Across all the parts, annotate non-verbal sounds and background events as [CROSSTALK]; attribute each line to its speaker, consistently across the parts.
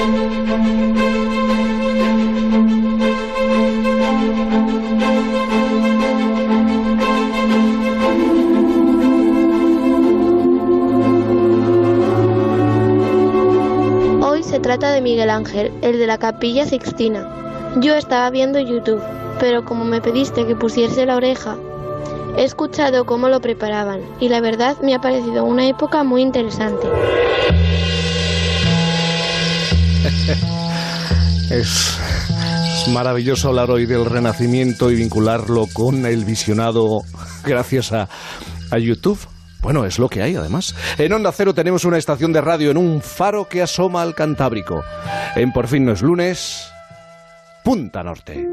Speaker 1: Hoy se trata de Miguel Ángel, el de la capilla Sixtina. Yo estaba viendo YouTube, pero como me pediste que pusiese la oreja, he escuchado cómo lo preparaban y la verdad me ha parecido una época muy interesante. [LAUGHS]
Speaker 2: Es maravilloso hablar hoy del Renacimiento y vincularlo con el visionado gracias a, a YouTube. Bueno, es lo que hay además. En Onda Cero tenemos una estación de radio en un faro que asoma al Cantábrico. En Por fin no es lunes, Punta Norte.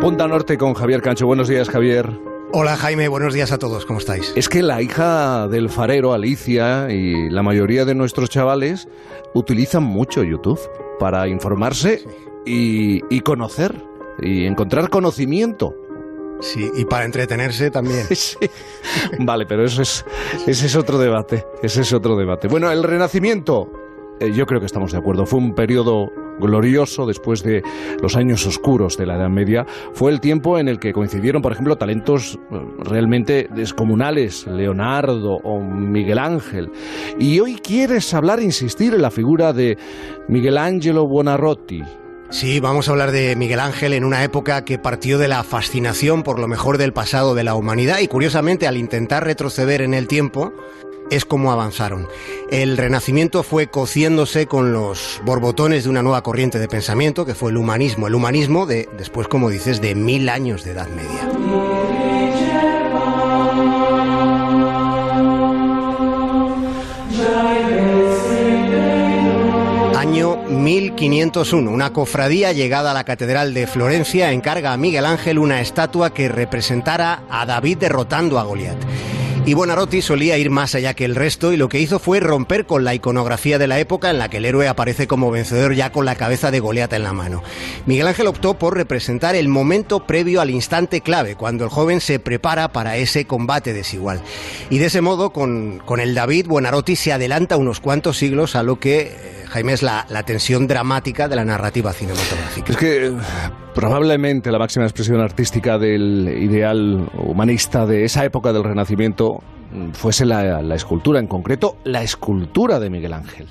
Speaker 2: Punta Norte con Javier Cancho. Buenos días, Javier.
Speaker 3: Hola Jaime, buenos días a todos, ¿cómo estáis?
Speaker 2: Es que la hija del farero, Alicia, y la mayoría de nuestros chavales utilizan mucho YouTube para informarse y, y conocer y encontrar conocimiento.
Speaker 3: Sí, y para entretenerse también. [LAUGHS]
Speaker 2: Sí. Vale, pero eso es, ese es otro debate. Ese es otro debate. Bueno, el Renacimiento, eh, yo creo que estamos de acuerdo, fue un periodo glorioso después de los años oscuros de la Edad Media. Fue el tiempo en el que coincidieron, por ejemplo, talentos eh, realmente descomunales, Leonardo o Miguel Ángel. Y hoy quieres hablar, insistir en la figura de Miguel Angelo Buonarroti.
Speaker 3: Sí, vamos a hablar de Miguel Ángel en una época que partió de la fascinación por lo mejor del pasado de la humanidad y curiosamente al intentar retroceder en el tiempo es como avanzaron. El Renacimiento fue cociéndose con los borbotones de una nueva corriente de pensamiento que fue el humanismo. El humanismo de, después, como dices, de mil años de Edad Media. Año 1501, una cofradía llegada a la Catedral de Florencia encarga a Miguel Ángel una estatua que representara a David derrotando a Goliat. Y Buonarroti solía ir más allá que el resto y lo que hizo fue romper con la iconografía de la época en la que el héroe aparece como vencedor ya con la cabeza de Goliat en la mano. Miguel Ángel optó por representar el momento previo al instante clave, cuando el joven se prepara para ese combate desigual. Y de ese modo, con, con el David, Buonarroti se adelanta unos cuantos siglos a lo que eh, Jaime, es la, la, tensión dramática de la narrativa cinematográfica.
Speaker 2: Es que probablemente la máxima expresión artística del ideal humanista de esa época del Renacimiento fuese la, escultura, en concreto la escultura de Miguel Ángel.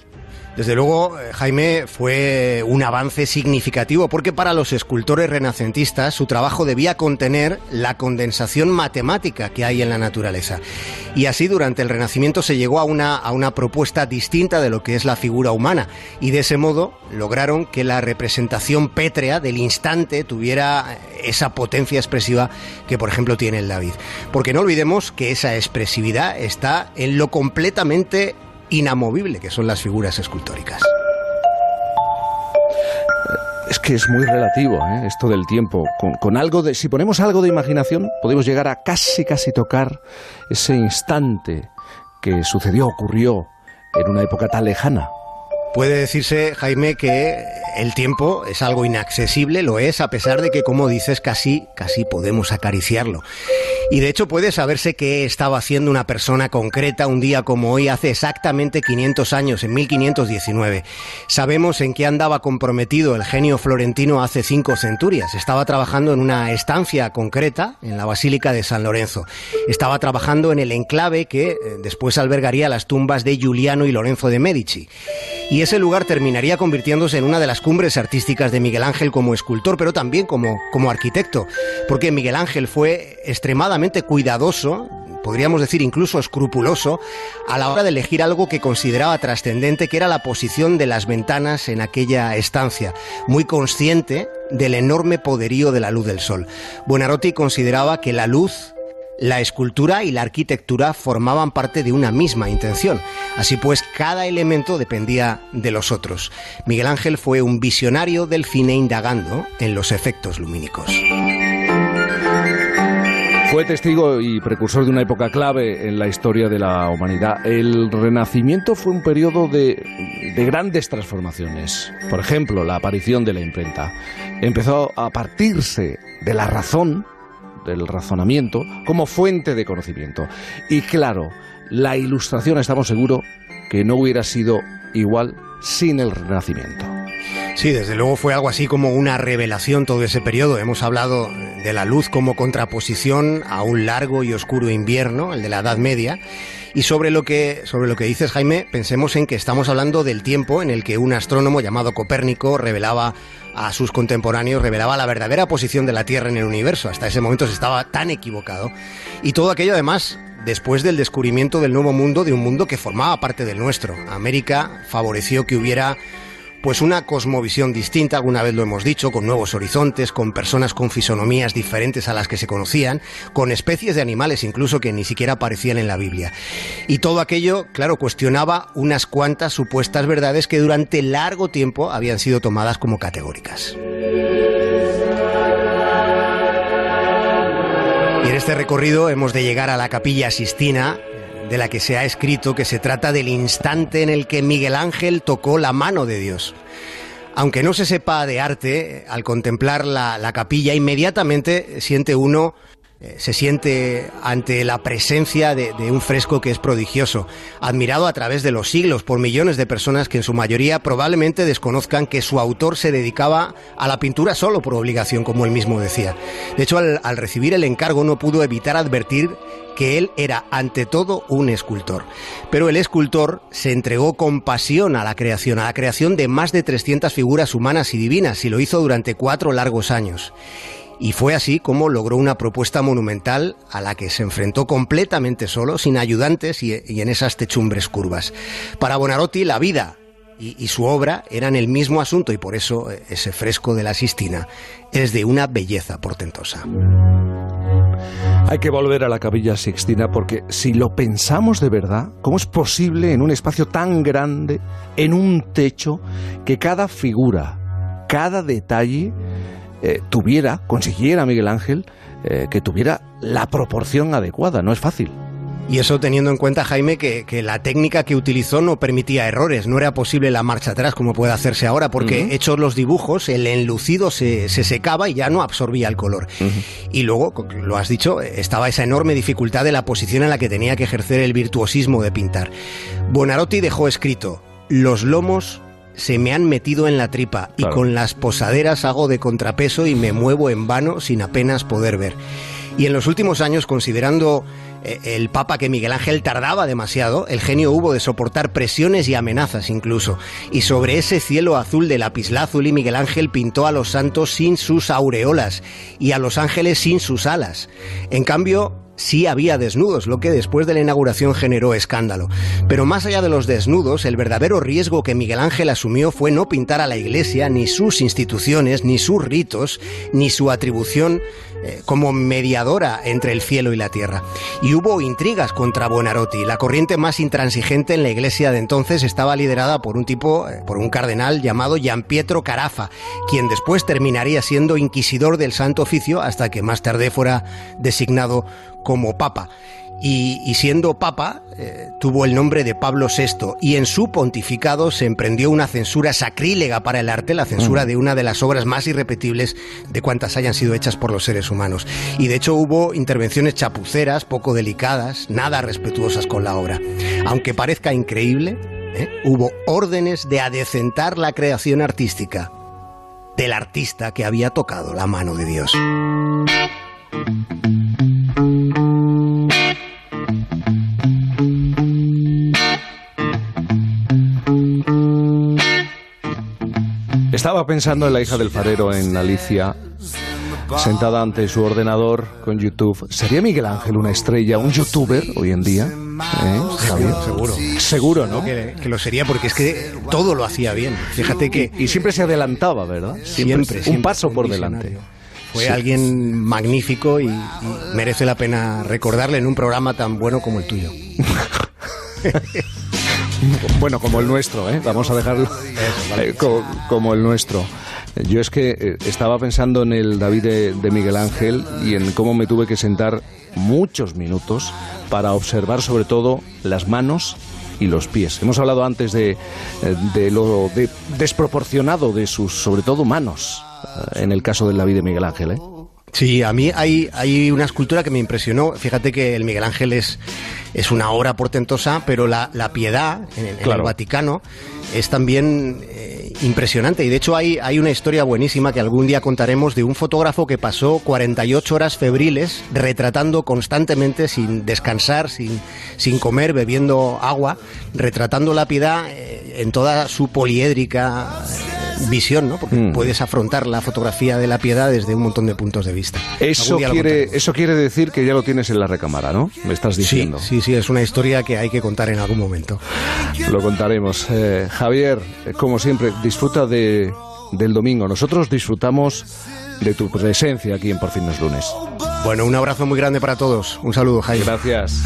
Speaker 3: Desde luego, Jaime, fue un avance significativo porque para los escultores renacentistas su trabajo debía contener la condensación matemática que hay en la naturaleza. Y así durante el Renacimiento se llegó a una, a una propuesta distinta de lo que es la figura humana y de ese modo lograron que la representación pétrea del instante tuviera esa potencia expresiva que por ejemplo tiene el David. Porque no olvidemos que esa expresividad está en lo completamente inamovible que son las figuras escultóricas.
Speaker 2: Es que es muy relativo ¿eh? esto del tiempo. Con, con, algo de, si ponemos algo de imaginación, podemos llegar a casi, casi tocar ese instante que sucedió, ocurrió en una época tan lejana.
Speaker 3: Puede decirse, Jaime, que el tiempo es algo inaccesible, lo es, a pesar de que, como dices, casi, casi podemos acariciarlo. Y de hecho puede saberse qué estaba haciendo una persona concreta un día como hoy, hace exactamente 500 años, en 1519. Sabemos en qué andaba comprometido el genio florentino hace cinco centurias. Estaba trabajando en una estancia concreta, en la Basílica de San Lorenzo. Estaba trabajando en el enclave que después albergaría las tumbas de Giuliano y Lorenzo de Medici. Y ese lugar terminaría convirtiéndose en una de las cumbres artísticas de Miguel Ángel como escultor, pero también como, como arquitecto, porque Miguel Ángel fue extremadamente cuidadoso, podríamos decir incluso escrupuloso, a la hora de elegir algo que consideraba trascendente, que era la posición de las ventanas en aquella estancia, muy consciente del enorme poderío de la luz del sol. Buonarroti consideraba que la luz la escultura y la arquitectura formaban parte de una misma intención. Así pues, cada elemento dependía de los otros. Miguel Ángel fue un visionario del cine indagando en los efectos lumínicos.
Speaker 2: Fue testigo y precursor de una época clave en la historia de la humanidad. El Renacimiento fue un periodo de, de, grandes transformaciones. Por ejemplo, la aparición de la imprenta. Empezó a partirse de la razón, del razonamiento, como fuente de conocimiento. Y claro, la ilustración, estamos seguros, que no hubiera sido igual sin el Renacimiento.
Speaker 3: Sí, desde luego fue algo así como una revelación todo ese periodo. Hemos hablado de la luz como contraposición a un largo y oscuro invierno, el de la Edad Media. Y sobre lo que sobre lo que dices Jaime, pensemos en que estamos hablando del tiempo en el que un astrónomo llamado Copérnico revelaba a sus contemporáneos, revelaba la verdadera posición de la Tierra en el universo. Hasta ese momento se estaba tan equivocado. Y todo aquello además después del descubrimiento del nuevo mundo, de un mundo que formaba parte del nuestro. América favoreció que hubiera pues una cosmovisión distinta, alguna vez lo hemos dicho, con nuevos horizontes, con personas con fisonomías diferentes a las que se conocían, con especies de animales incluso que ni siquiera aparecían en la Biblia. Y todo aquello, claro, cuestionaba unas cuantas supuestas verdades que durante largo tiempo habían sido tomadas como categóricas. Y en este recorrido hemos de llegar a la capilla Sistina, de la que se ha escrito que se trata del instante en el que Miguel Ángel tocó la mano de Dios. Aunque no se sepa de arte, al contemplar la, capilla inmediatamente siente uno eh, se siente ante la presencia de, un fresco que es prodigioso, admirado a través de los siglos por millones de personas que en su mayoría probablemente desconozcan que su autor se dedicaba a la pintura solo por obligación, como él mismo decía. De hecho, al, al recibir el encargo no pudo evitar advertir que él era ante todo un escultor. Pero el escultor se entregó con pasión a la creación, a la creación de más de 300 figuras humanas y divinas, y lo hizo durante cuatro largos años. Y fue así como logró una propuesta monumental a la que se enfrentó completamente solo, sin ayudantes y, en esas techumbres curvas. Para Bonarotti, la vida y, y, su obra eran el mismo asunto y por eso eh, ese fresco de la Sistina es de una belleza portentosa.
Speaker 2: Hay que volver a la capilla Sixtina porque si lo pensamos de verdad, ¿cómo es posible en un espacio tan grande, en un techo, que cada figura, cada detalle eh, tuviera, consiguiera Miguel Ángel, eh, que tuviera la proporción adecuada. No es fácil.
Speaker 3: Y eso teniendo en cuenta, Jaime, que, la técnica que utilizó no permitía errores, no era posible la marcha atrás como puede hacerse ahora, porque hechos los dibujos, el enlucido se, secaba y ya no absorbía el color. Y luego, lo has dicho, estaba esa enorme dificultad de la posición en la que tenía que ejercer el virtuosismo de pintar. Buonarroti dejó escrito, los lomos se me han metido en la tripa y con las posaderas hago de contrapeso y me muevo en vano sin apenas poder ver. Y en los últimos años, considerando eh, el Papa que Miguel Ángel tardaba demasiado, el genio hubo de soportar presiones y amenazas incluso. Y sobre ese cielo azul de lapislázuli Miguel Ángel pintó a los santos sin sus aureolas y a los ángeles sin sus alas. En cambio, sí había desnudos, lo que después de la inauguración generó escándalo. Pero más allá de los desnudos, el verdadero riesgo que Miguel Ángel asumió fue no pintar a la Iglesia, ni sus instituciones, ni sus ritos, ni su atribución eh, como mediadora entre el cielo y la tierra. Y hubo intrigas contra Buonarroti. La corriente más intransigente en la iglesia de entonces estaba liderada por un tipo, eh, por un cardenal llamado Gian Pietro Carafa, quien después terminaría siendo inquisidor del Santo Oficio hasta que más tarde fuera designado como papa. Y, siendo papa, eh, tuvo el nombre de Pablo VI y en su pontificado se emprendió una censura sacrílega para el arte, la censura mm. de una de las obras más irrepetibles de cuantas hayan sido hechas por los seres humanos. Y de hecho hubo intervenciones chapuceras, poco delicadas, nada respetuosas con la obra. Aunque parezca increíble, ¿eh? hubo órdenes de adecentar la creación artística del artista que había tocado la mano de Dios.
Speaker 2: Estaba pensando en la hija del farero, en Alicia, sentada ante su ordenador con YouTube. ¿Sería Miguel Ángel una estrella, un youtuber hoy en día? ¿Eh,
Speaker 3: Seguro.
Speaker 2: Seguro, ¿no?
Speaker 3: Que, lo sería porque es que todo lo hacía bien. Fíjate que...
Speaker 2: Y, siempre se adelantaba, ¿verdad?
Speaker 3: Siempre.
Speaker 2: un paso por delante.
Speaker 3: Fue alguien magnífico y, merece la pena recordarle en un programa tan bueno como el tuyo. [LAUGHS]
Speaker 2: Bueno, como el nuestro, ¿eh? Vamos a dejarlo [LAUGHS] eh, como, el nuestro. Yo es que eh, estaba pensando en el David de, Miguel Ángel y en cómo me tuve que sentar muchos minutos para observar sobre todo las manos y los pies. Hemos hablado antes de, de lo desproporcionado de sus, sobre todo, manos, en el caso del David de Miguel Ángel. ¿eh?
Speaker 3: Sí, a mí hay, hay una escultura que me impresionó. Fíjate que el Miguel Ángel es, es una obra portentosa, pero la, la piedad en, el Vaticano es también eh, impresionante. Y de hecho hay, hay una historia buenísima que algún día contaremos de un fotógrafo que pasó 48 horas febriles retratando constantemente, sin descansar, sin, sin comer, bebiendo agua, retratando la piedad eh, en toda su poliédrica visión, ¿no? Porque mm. puedes afrontar la fotografía de la piedad desde un montón de puntos de vista.
Speaker 2: Eso quiere, eso quiere decir que ya lo tienes en la recámara, ¿no? Me estás diciendo.
Speaker 3: Sí, sí, es una historia que hay que contar en algún momento.
Speaker 2: Lo contaremos. Eh, Javier, eh, como siempre, disfruta de, del domingo. Nosotros disfrutamos de tu presencia aquí en Por fin los lunes.
Speaker 3: Bueno, un abrazo muy grande para todos. Un saludo, Jaime.
Speaker 2: Gracias.